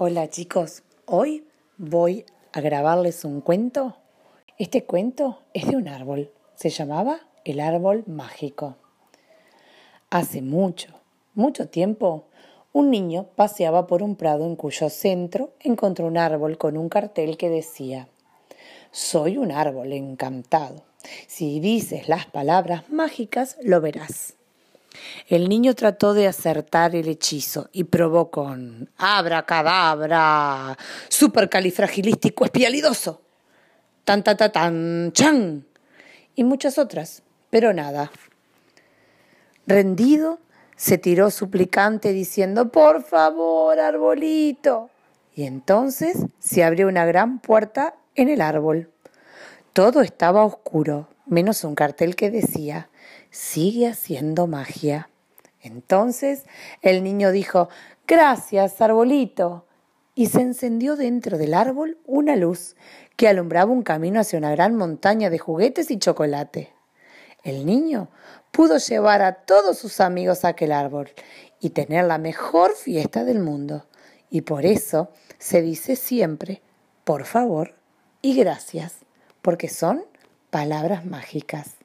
Hola chicos, hoy voy a grabarles un cuento. Este cuento es de un árbol, se llamaba el árbol mágico. Hace mucho, mucho tiempo, un niño paseaba por un prado en cuyo centro encontró un árbol con un cartel que decía Soy un árbol encantado. Si dices las palabras mágicas, lo verás. El niño trató de acertar el hechizo y probó con abracadabra, supercalifragilístico espialidoso, tan ta ta tan chan y muchas otras, pero nada. Rendido, se tiró suplicante diciendo, por favor, arbolito. Y entonces se abrió una gran puerta en el árbol. Todo estaba oscuro, menos un cartel que decía, sigue haciendo magia. Entonces el niño dijo, gracias, arbolito. Y se encendió dentro del árbol una luz que alumbraba un camino hacia una gran montaña de juguetes y chocolate. El niño pudo llevar a todos sus amigos a aquel árbol y tener la mejor fiesta del mundo. Y por eso se dice siempre, por favor y gracias, porque son palabras mágicas.